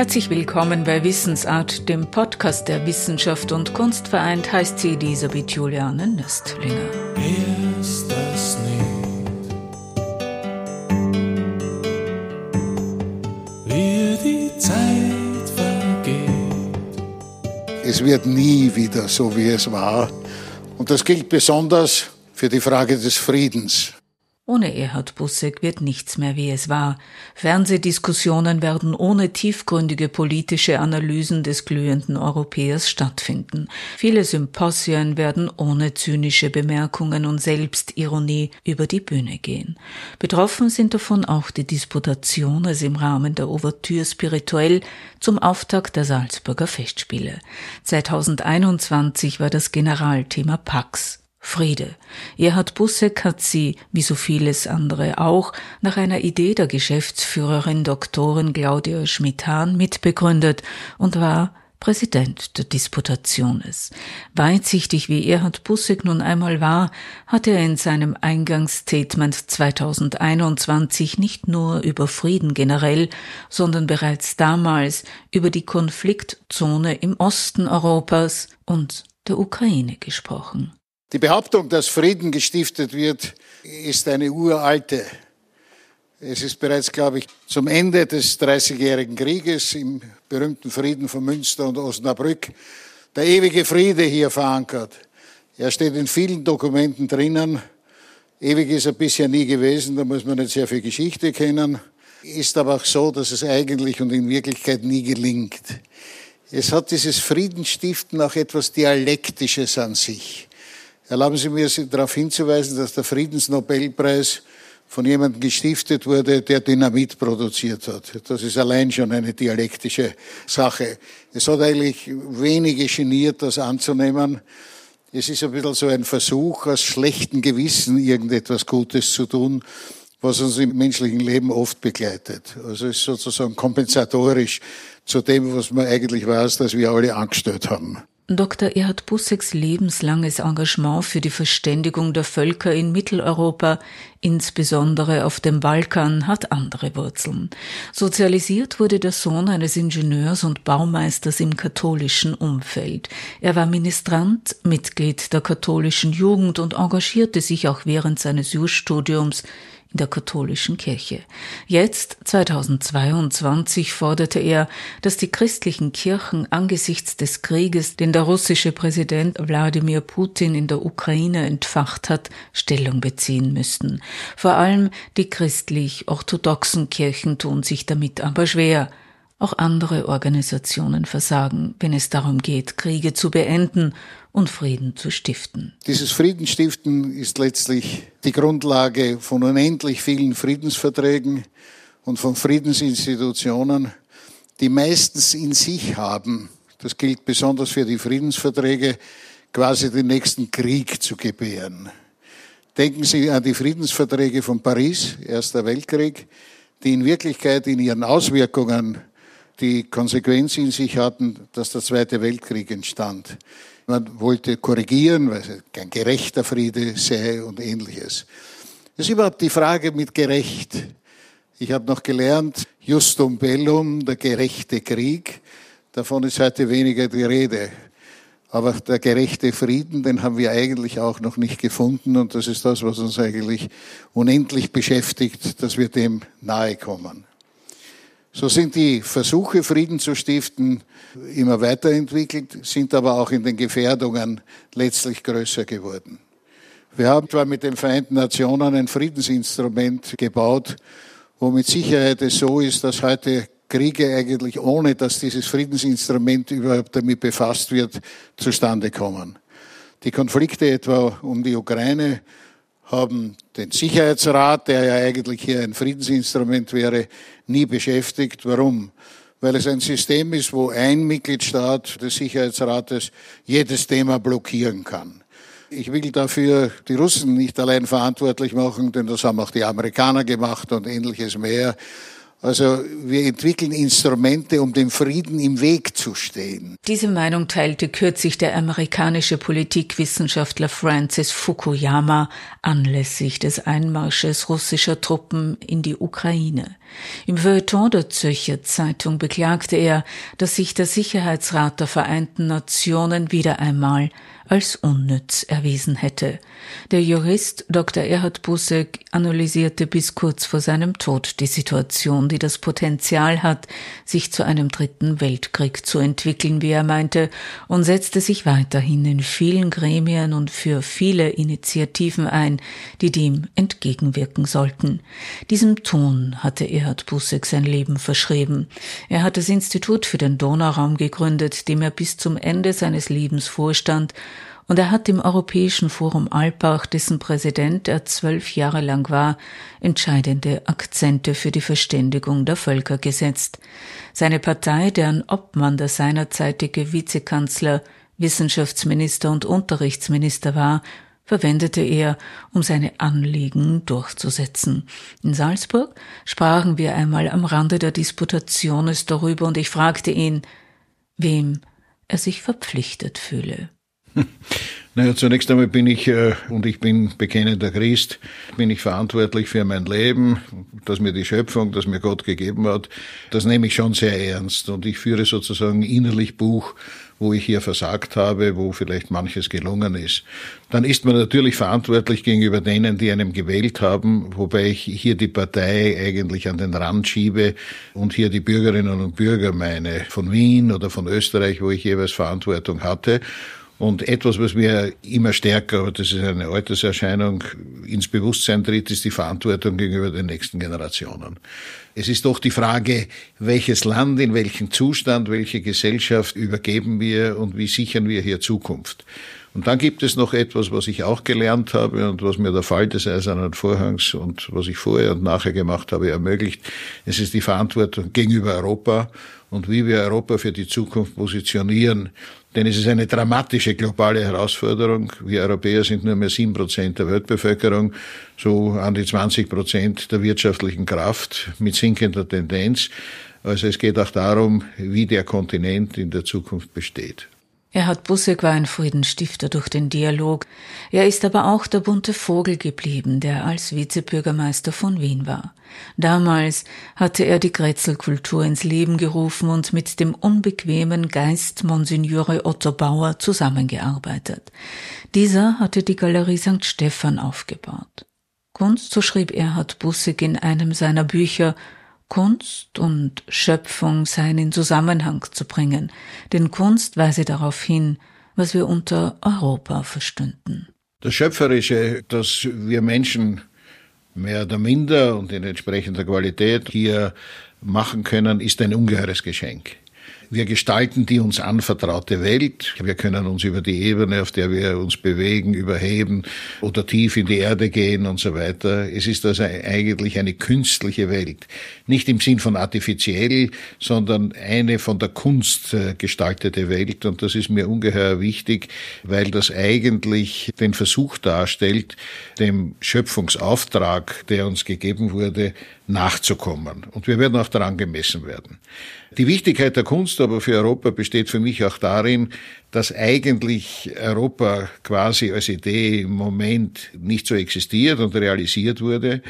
Herzlich willkommen bei Wissensart, dem Podcast der Wissenschaft und Kunst vereint, heißt sie Elisabeth Juliane Nöstlinger. Ist das nicht, wie die Zeit vergeht? Es wird nie wieder so, wie es war. Und das gilt besonders für die Frage des Friedens. Ohne Erhard Busseck wird nichts mehr wie es war. Fernsehdiskussionen werden ohne tiefgründige politische Analysen des glühenden Europäers stattfinden. Viele Symposien werden ohne zynische Bemerkungen und Selbstironie über die Bühne gehen. Betroffen sind davon auch die Disputationen im Rahmen der Ouvertüre spirituell zum Auftakt der Salzburger Festspiele. 2021 war das Generalthema Pax. Friede. Erhard Busseck hat sie, wie so vieles andere auch, nach einer Idee der Geschäftsführerin Doktorin Claudia Schmidt-Hahn mitbegründet und war Präsident der Disputationes. Weitsichtig wie Erhard Busseck nun einmal war, hat er in seinem Eingangsstatement 2021 nicht nur über Frieden generell, sondern bereits damals über die Konfliktzone im Osten Europas und der Ukraine gesprochen. Die Behauptung, dass Frieden gestiftet wird, ist eine uralte. Es ist bereits, glaube ich, zum Ende des Dreißigjährigen Krieges im berühmten Frieden von Münster und Osnabrück der ewige Friede hier verankert. Er steht in vielen Dokumenten drinnen. Ewig ist er bisher nie gewesen, da muss man nicht sehr viel Geschichte kennen. Ist aber auch so, dass es eigentlich und in Wirklichkeit nie gelingt. Es hat dieses Friedensstiften auch etwas Dialektisches an sich. Erlauben Sie mir darauf hinzuweisen, dass der Friedensnobelpreis von jemandem gestiftet wurde, der Dynamit produziert hat. Das ist allein schon eine dialektische Sache. Es hat eigentlich wenige geniert, das anzunehmen. Es ist ein bisschen so ein Versuch, aus schlechtem Gewissen irgendetwas Gutes zu tun, was uns im menschlichen Leben oft begleitet. Also es ist sozusagen kompensatorisch zu dem, was man eigentlich weiß, dass wir alle angestellt haben. Dr. Erhard Bussecks lebenslanges Engagement für die Verständigung der Völker in Mitteleuropa, insbesondere auf dem Balkan, hat andere Wurzeln. Sozialisiert wurde der Sohn eines Ingenieurs und Baumeisters im katholischen Umfeld. Er war Ministrant, Mitglied der katholischen Jugend und engagierte sich auch während seines Jurstudiums in der katholischen Kirche. Jetzt, 2022, forderte er, dass die christlichen Kirchen angesichts des Krieges, den der russische Präsident Wladimir Putin in der Ukraine entfacht hat, Stellung beziehen müssten. Vor allem die christlich-orthodoxen Kirchen tun sich damit aber schwer. Auch andere Organisationen versagen, wenn es darum geht, Kriege zu beenden und Frieden zu stiften. Dieses Friedensstiften ist letztlich die Grundlage von unendlich vielen Friedensverträgen und von Friedensinstitutionen, die meistens in sich haben, das gilt besonders für die Friedensverträge, quasi den nächsten Krieg zu gebären. Denken Sie an die Friedensverträge von Paris, Erster Weltkrieg, die in Wirklichkeit in ihren Auswirkungen die Konsequenz in sich hatten, dass der Zweite Weltkrieg entstand. Man wollte korrigieren, weil es kein gerechter Friede sei und ähnliches. Das ist überhaupt die Frage mit gerecht. Ich habe noch gelernt, Justum Bellum, der gerechte Krieg, davon ist heute weniger die Rede. Aber der gerechte Frieden, den haben wir eigentlich auch noch nicht gefunden und das ist das, was uns eigentlich unendlich beschäftigt, dass wir dem nahe kommen. So sind die Versuche, Frieden zu stiften, immer weiterentwickelt, sind aber auch in den Gefährdungen letztlich größer geworden. Wir haben zwar mit den Vereinten Nationen ein Friedensinstrument gebaut, wo mit Sicherheit es so ist, dass heute Kriege eigentlich ohne, dass dieses Friedensinstrument überhaupt damit befasst wird, zustande kommen. Die Konflikte etwa um die Ukraine haben den Sicherheitsrat, der ja eigentlich hier ein Friedensinstrument wäre, nie beschäftigt. Warum? Weil es ein System ist, wo ein Mitgliedstaat des Sicherheitsrates jedes Thema blockieren kann. Ich will dafür die Russen nicht allein verantwortlich machen, denn das haben auch die Amerikaner gemacht und ähnliches mehr. Also wir entwickeln Instrumente, um dem Frieden im Weg zu stehen. Diese Meinung teilte kürzlich der amerikanische Politikwissenschaftler Francis Fukuyama anlässlich des Einmarsches russischer Truppen in die Ukraine. Im Feuilleton der Zürcher Zeitung beklagte er, dass sich der Sicherheitsrat der Vereinten Nationen wieder einmal als unnütz erwiesen hätte. Der Jurist Dr. Erhard Busseck analysierte bis kurz vor seinem Tod die Situation, die das Potenzial hat, sich zu einem dritten Weltkrieg zu entwickeln, wie er meinte, und setzte sich weiterhin in vielen Gremien und für viele Initiativen ein, die dem entgegenwirken sollten. Diesem Ton hatte Erhard Busseck sein Leben verschrieben. Er hat das Institut für den Donauraum gegründet, dem er bis zum Ende seines Lebens vorstand und er hat im Europäischen Forum Alpbach, dessen Präsident er zwölf Jahre lang war, entscheidende Akzente für die Verständigung der Völker gesetzt. Seine Partei, deren Obmann der seinerzeitige Vizekanzler, Wissenschaftsminister und Unterrichtsminister war, verwendete er, um seine Anliegen durchzusetzen. In Salzburg sprachen wir einmal am Rande der Disputationes darüber und ich fragte ihn, wem er sich verpflichtet fühle. Naja, zunächst einmal bin ich, äh, und ich bin bekennender Christ, bin ich verantwortlich für mein Leben, dass mir die Schöpfung, das mir Gott gegeben hat, das nehme ich schon sehr ernst. Und ich führe sozusagen innerlich Buch, wo ich hier versagt habe, wo vielleicht manches gelungen ist. Dann ist man natürlich verantwortlich gegenüber denen, die einem gewählt haben, wobei ich hier die Partei eigentlich an den Rand schiebe und hier die Bürgerinnen und Bürger meine, von Wien oder von Österreich, wo ich jeweils Verantwortung hatte. Und etwas, was mir immer stärker, aber das ist eine Alterserscheinung, ins Bewusstsein tritt, ist die Verantwortung gegenüber den nächsten Generationen. Es ist doch die Frage, welches Land, in welchem Zustand, welche Gesellschaft übergeben wir und wie sichern wir hier Zukunft. Und dann gibt es noch etwas, was ich auch gelernt habe und was mir der Fall des Eisernen Vorhangs und was ich vorher und nachher gemacht habe ermöglicht. Es ist die Verantwortung gegenüber Europa und wie wir Europa für die Zukunft positionieren. Denn es ist eine dramatische globale Herausforderung. Wir Europäer sind nur mehr sieben Prozent der Weltbevölkerung, so an die 20 Prozent der wirtschaftlichen Kraft mit sinkender Tendenz. Also es geht auch darum, wie der Kontinent in der Zukunft besteht. Erhard Busseck war ein Friedensstifter durch den Dialog. Er ist aber auch der bunte Vogel geblieben, der als Vizebürgermeister von Wien war. Damals hatte er die Grätzelkultur ins Leben gerufen und mit dem unbequemen Geist Monsignore Otto Bauer zusammengearbeitet. Dieser hatte die Galerie St. Stephan aufgebaut. Kunst, so schrieb Erhard Busseck in einem seiner Bücher, Kunst und Schöpfung seien in Zusammenhang zu bringen, denn Kunst weise darauf hin, was wir unter Europa verstünden. Das Schöpferische, das wir Menschen mehr oder minder und in entsprechender Qualität hier machen können, ist ein ungeheures Geschenk. Wir gestalten die uns anvertraute Welt. Wir können uns über die Ebene, auf der wir uns bewegen, überheben oder tief in die Erde gehen und so weiter. Es ist also eigentlich eine künstliche Welt. Nicht im Sinn von artifiziell, sondern eine von der Kunst äh, gestaltete Welt. Und das ist mir ungeheuer wichtig, weil das eigentlich den Versuch darstellt, dem Schöpfungsauftrag, der uns gegeben wurde, nachzukommen. Und wir werden auch daran gemessen werden. Die Wichtigkeit der Kunst aber für Europa besteht für mich auch darin, dass eigentlich Europa quasi als Idee im Moment nicht so existiert und realisiert wurde,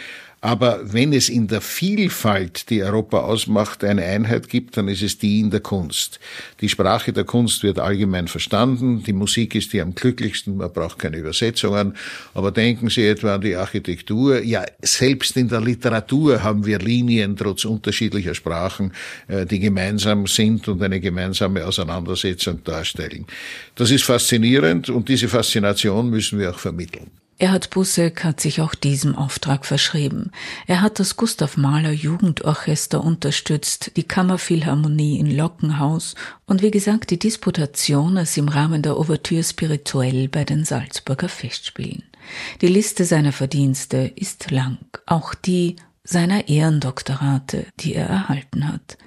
aber wenn es in der Vielfalt, die Europa ausmacht, eine Einheit gibt, dann ist es die in der Kunst. Die Sprache der Kunst wird allgemein verstanden. Die Musik ist die am glücklichsten. Man braucht keine Übersetzungen. Aber denken Sie etwa an die Architektur. Ja, selbst in der Literatur haben wir Linien trotz unterschiedlicher Sprachen, äh, die gemeinsam sind und eine gemeinsame Auseinandersetzung darstellen. Das ist faszinierend und diese Faszination müssen wir auch vermitteln. Erhard Busseck hat sich auch diesem Auftrag verschrieben. Er hat das Gustav Mahler Jugendorchester unterstützt, die Kammerphilharmonie in Lockenhaus und wie gesagt die Disputationes im Rahmen der Ouvertüre Spirituell bei den Salzburger Festspielen. Die Liste seiner Verdienste ist lang, auch die seiner Ehrendoktorate, die er erhalten hat.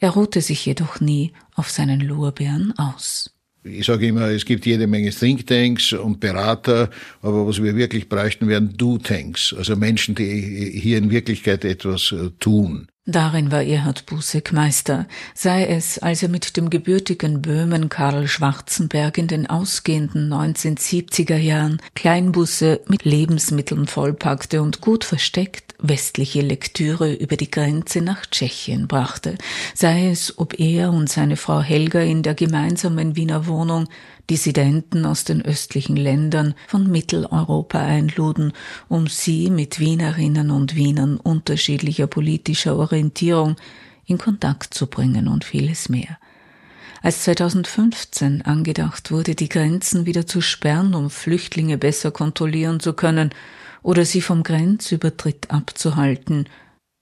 Er ruhte sich jedoch nie auf seinen Lorbeeren aus. Ich sage immer, es gibt jede Menge Thinktanks und Berater, aber was wir wirklich bräuchten, wären Do-Tanks, also Menschen, die hier in Wirklichkeit etwas äh, tun. Darin war Erhard Busseck Meister, sei es, als er mit dem gebürtigen Böhmen Karl Schwarzenberg in den ausgehenden 1970er Jahren Kleinbusse mit Lebensmitteln vollpackte und gut versteckt westliche Lektüre über die Grenze nach Tschechien brachte, sei es, ob er und seine Frau Helga in der gemeinsamen Wiener Wohnung Dissidenten aus den östlichen Ländern von Mitteleuropa einluden, um sie mit Wienerinnen und Wienern unterschiedlicher politischer Orientierung in Kontakt zu bringen und vieles mehr. Als 2015 angedacht wurde, die Grenzen wieder zu sperren, um Flüchtlinge besser kontrollieren zu können oder sie vom Grenzübertritt abzuhalten,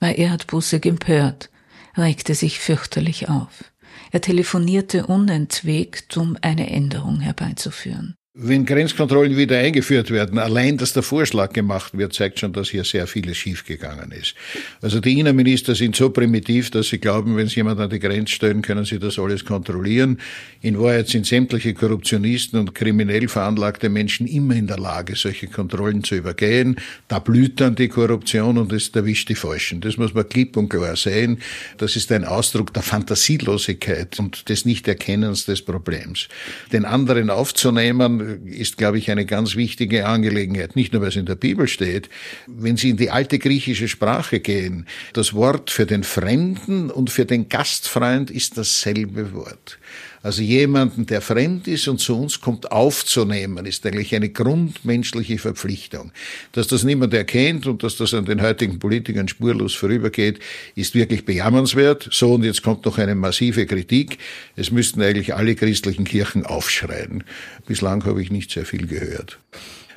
war Erhard Busse empört, regte sich fürchterlich auf. Er telefonierte unentwegt, um eine Änderung herbeizuführen. Wenn Grenzkontrollen wieder eingeführt werden, allein, dass der Vorschlag gemacht wird, zeigt schon, dass hier sehr vieles schiefgegangen ist. Also die Innenminister sind so primitiv, dass sie glauben, wenn sie jemand an die Grenze stellen, können sie das alles kontrollieren. In Wahrheit sind sämtliche Korruptionisten und kriminell veranlagte Menschen immer in der Lage, solche Kontrollen zu übergehen. Da blüht dann die Korruption und es erwischt die Falschen. Das muss man klipp und klar sehen. Das ist ein Ausdruck der Fantasielosigkeit und des Nichterkennens des Problems. Den anderen aufzunehmen, ist, glaube ich, eine ganz wichtige Angelegenheit. Nicht nur, weil es in der Bibel steht. Wenn Sie in die alte griechische Sprache gehen, das Wort für den Fremden und für den Gastfreund ist dasselbe Wort. Also jemanden, der fremd ist und zu uns kommt, aufzunehmen, ist eigentlich eine grundmenschliche Verpflichtung. Dass das niemand erkennt und dass das an den heutigen Politikern spurlos vorübergeht, ist wirklich bejammernswert. So, und jetzt kommt noch eine massive Kritik. Es müssten eigentlich alle christlichen Kirchen aufschreien. Bislang habe ich nicht sehr viel gehört.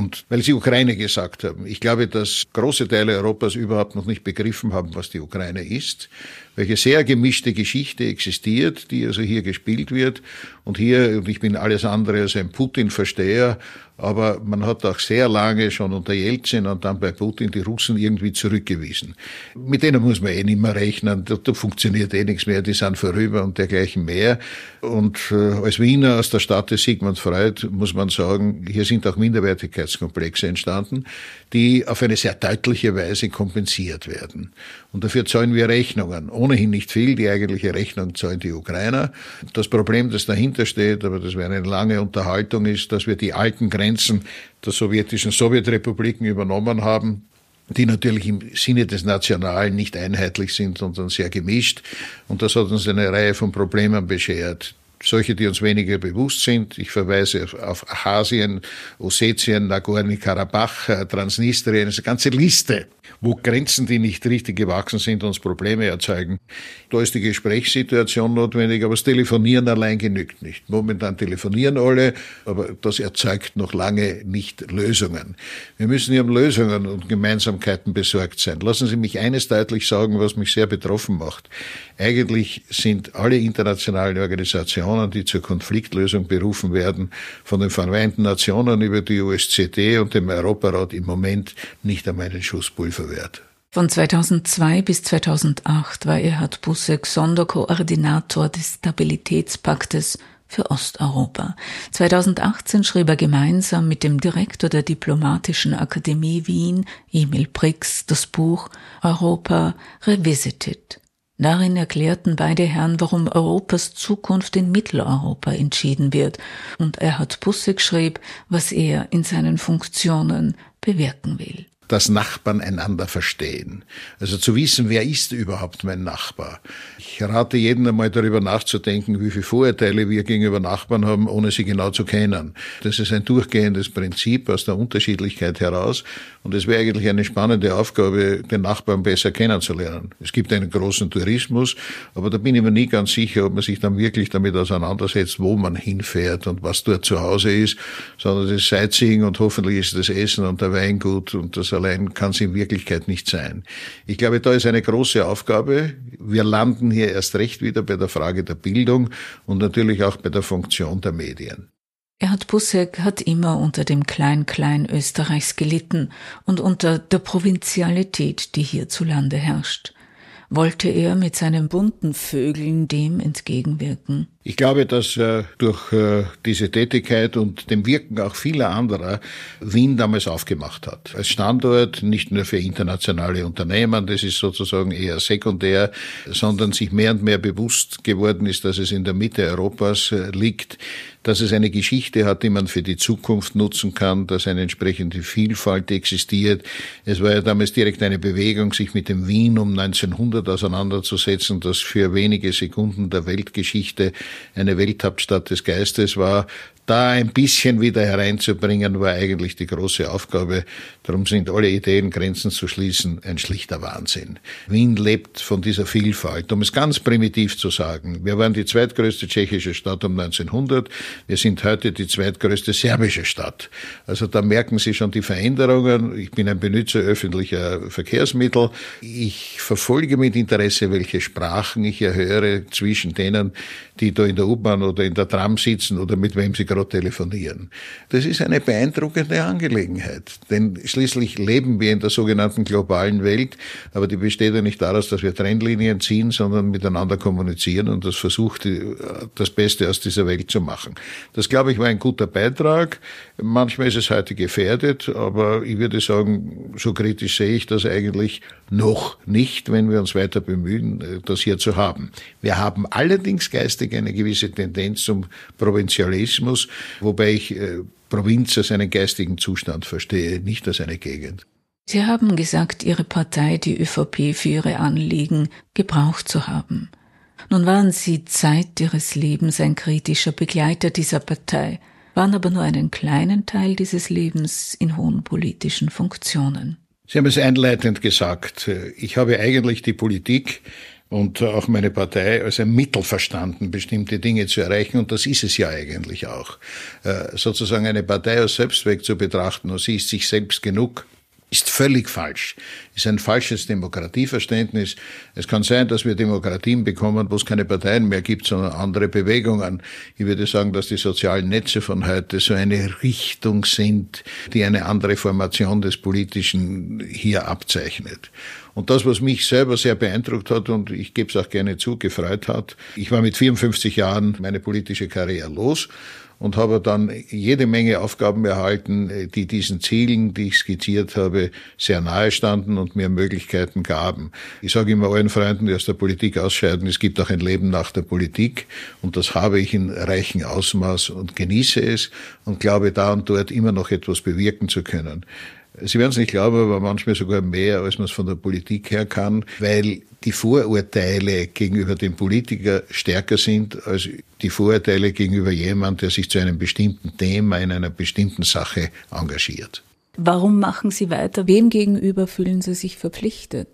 Und weil Sie Ukraine gesagt haben, ich glaube, dass große Teile Europas überhaupt noch nicht begriffen haben, was die Ukraine ist welche sehr gemischte Geschichte existiert, die also hier gespielt wird. Und hier, und ich bin alles andere als ein Putin-Versteher, aber man hat auch sehr lange schon unter Jelzin und dann bei Putin die Russen irgendwie zurückgewiesen. Mit denen muss man eh nicht mehr rechnen, da, da funktioniert eh nichts mehr, die sind vorüber und dergleichen mehr. Und äh, als Wiener aus der Stadt des Sigmund Freud muss man sagen, hier sind auch Minderwertigkeitskomplexe entstanden, die auf eine sehr deutliche Weise kompensiert werden. Und dafür zahlen wir Rechnungen. Ohnehin nicht viel, die eigentliche Rechnung zahlen die Ukrainer. Das Problem, das dahinter steht, aber das wäre eine lange Unterhaltung, ist, dass wir die alten Grenzen der sowjetischen Sowjetrepubliken übernommen haben, die natürlich im Sinne des Nationalen nicht einheitlich sind, sondern sehr gemischt. Und das hat uns eine Reihe von Problemen beschert solche, die uns weniger bewusst sind. Ich verweise auf Abchasien, Ossetien, Nagorno-Karabach, Transnistrien, eine ganze Liste wo Grenzen, die nicht richtig gewachsen sind, uns Probleme erzeugen. Da ist die Gesprächssituation notwendig, aber das Telefonieren allein genügt nicht. Momentan telefonieren alle, aber das erzeugt noch lange nicht Lösungen. Wir müssen hier um Lösungen und Gemeinsamkeiten besorgt sein. Lassen Sie mich eines deutlich sagen, was mich sehr betroffen macht. Eigentlich sind alle internationalen Organisationen, die zur Konfliktlösung berufen werden, von den Vereinten Nationen über die USCD und dem Europarat im Moment nicht einmal einen Schuss Pulver wert. Von 2002 bis 2008 war Erhard Busseck Sonderkoordinator des Stabilitätspaktes für Osteuropa. 2018 schrieb er gemeinsam mit dem Direktor der Diplomatischen Akademie Wien, Emil Brix, das Buch Europa Revisited. Darin erklärten beide Herren, warum Europas Zukunft in Mitteleuropa entschieden wird, und Erhard Busseck schrieb, was er in seinen Funktionen bewirken will dass Nachbarn einander verstehen. Also zu wissen, wer ist überhaupt mein Nachbar. Ich rate jedem einmal darüber nachzudenken, wie viele Vorurteile wir gegenüber Nachbarn haben, ohne sie genau zu kennen. Das ist ein durchgehendes Prinzip aus der Unterschiedlichkeit heraus. Und es wäre eigentlich eine spannende Aufgabe, den Nachbarn besser kennenzulernen. Es gibt einen großen Tourismus, aber da bin ich mir nie ganz sicher, ob man sich dann wirklich damit auseinandersetzt, wo man hinfährt und was dort zu Hause ist, sondern das Sightseeing und hoffentlich ist das Essen und der Wein gut und das allein kann es in Wirklichkeit nicht sein. Ich glaube, da ist eine große Aufgabe. Wir landen hier erst recht wieder bei der Frage der Bildung und natürlich auch bei der Funktion der Medien. Erhard Busseck hat immer unter dem Klein-Klein Österreichs gelitten und unter der Provinzialität, die hierzulande herrscht. wollte er mit seinen bunten Vögeln dem entgegenwirken. Ich glaube, dass äh, durch äh, diese Tätigkeit und dem Wirken auch vieler anderer Wien damals aufgemacht hat. Als Standort nicht nur für internationale Unternehmen, das ist sozusagen eher sekundär, sondern sich mehr und mehr bewusst geworden ist, dass es in der Mitte Europas äh, liegt, dass es eine Geschichte hat, die man für die Zukunft nutzen kann, dass eine entsprechende Vielfalt existiert. Es war ja damals direkt eine Bewegung, sich mit dem Wien um 1900 auseinanderzusetzen, das für wenige Sekunden der Weltgeschichte eine Welthauptstadt des Geistes war, da ein bisschen wieder hereinzubringen, war eigentlich die große Aufgabe. Darum sind alle Ideen, Grenzen zu schließen, ein schlichter Wahnsinn. Wien lebt von dieser Vielfalt. Um es ganz primitiv zu sagen, wir waren die zweitgrößte tschechische Stadt um 1900. Wir sind heute die zweitgrößte serbische Stadt. Also da merken Sie schon die Veränderungen. Ich bin ein Benutzer öffentlicher Verkehrsmittel. Ich verfolge mit Interesse, welche Sprachen ich erhöre zwischen denen, die da in der U-Bahn oder in der Tram sitzen oder mit wem sie gerade telefonieren. Das ist eine beeindruckende Angelegenheit, denn schließlich leben wir in der sogenannten globalen Welt, aber die besteht ja nicht daraus, dass wir Trennlinien ziehen, sondern miteinander kommunizieren und das versucht, das Beste aus dieser Welt zu machen. Das, glaube ich, war ein guter Beitrag. Manchmal ist es heute gefährdet, aber ich würde sagen, so kritisch sehe ich das eigentlich noch nicht, wenn wir uns weiter bemühen, das hier zu haben. Wir haben allerdings geistig eine gewisse Tendenz zum Provinzialismus, wobei ich äh, Provinz als einen geistigen Zustand verstehe, nicht als eine Gegend. Sie haben gesagt, Ihre Partei, die ÖVP, für Ihre Anliegen gebraucht zu haben. Nun waren Sie Zeit Ihres Lebens ein kritischer Begleiter dieser Partei, waren aber nur einen kleinen Teil dieses Lebens in hohen politischen Funktionen. Sie haben es einleitend gesagt. Ich habe eigentlich die Politik und auch meine Partei als ein Mittel verstanden, bestimmte Dinge zu erreichen. Und das ist es ja eigentlich auch. Äh, sozusagen eine Partei als Selbstzweck zu betrachten und sie ist sich selbst genug, ist völlig falsch. Ist ein falsches Demokratieverständnis. Es kann sein, dass wir Demokratien bekommen, wo es keine Parteien mehr gibt, sondern andere Bewegungen. Ich würde sagen, dass die sozialen Netze von heute so eine Richtung sind, die eine andere Formation des Politischen hier abzeichnet. Und das, was mich selber sehr beeindruckt hat und ich gebe es auch gerne zu, gefreut hat, ich war mit 54 Jahren meine politische Karriere los und habe dann jede Menge Aufgaben erhalten, die diesen Zielen, die ich skizziert habe, sehr nahe standen und mir Möglichkeiten gaben. Ich sage immer allen Freunden, die aus der Politik ausscheiden, es gibt auch ein Leben nach der Politik und das habe ich in reichem Ausmaß und genieße es und glaube da und dort immer noch etwas bewirken zu können. Sie werden es nicht glauben, aber manchmal sogar mehr, als man es von der Politik her kann, weil die Vorurteile gegenüber dem Politiker stärker sind als die Vorurteile gegenüber jemand, der sich zu einem bestimmten Thema in einer bestimmten Sache engagiert. Warum machen Sie weiter? Wem gegenüber fühlen Sie sich verpflichtet?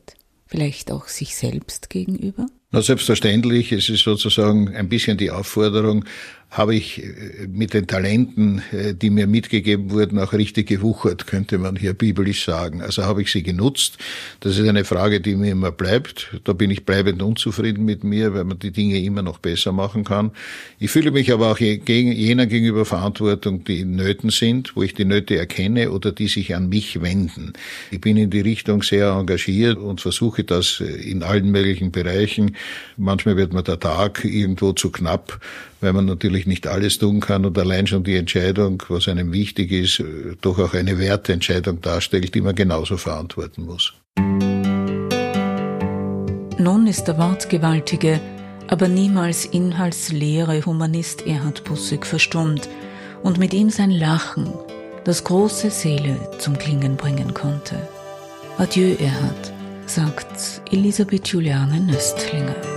Vielleicht auch sich selbst gegenüber? Na, selbstverständlich. Es ist sozusagen ein bisschen die Aufforderung, habe ich äh, mit den Talenten, äh, die mir mitgegeben wurden, auch richtig gewuchert, könnte man hier biblisch sagen. Also habe ich sie genutzt. Das ist eine Frage, die mir immer bleibt. Da bin ich bleibend unzufrieden mit mir, weil man die Dinge immer noch besser machen kann. Ich fühle mich aber auch jener gegenüber Verantwortung, die in Nöten sind, wo ich die Nöte erkenne oder die sich an mich wenden. Ich bin in die Richtung sehr engagiert und versuche das äh, in allen möglichen Bereichen. Manchmal wird mir der Tag irgendwo zu knapp, weil man natürlich nicht alles tun kann und allein schon die Entscheidung, was einem wichtig ist, äh, doch auch eine Werteentscheidung darstellt, die man genauso verantworten muss. Nun ist der wortgewaltige, aber niemals inhaltsleere Humanist Erhard Bussig verstummt und mit ihm sein Lachen, das große Seele zum Klingen bringen konnte. Adieu, Erhard, sagt Elisabeth Juliane Nöstlinger.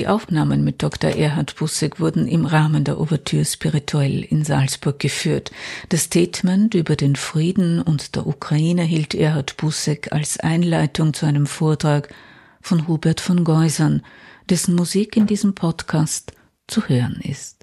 Die Aufnahmen mit Dr. Erhard Bussek wurden im Rahmen der Ouverture Spirituelle in Salzburg geführt. Das Statement über den Frieden und der Ukraine hielt Erhard Bussek als Einleitung zu einem Vortrag von Hubert von Geusern, dessen Musik in diesem Podcast zu hören ist.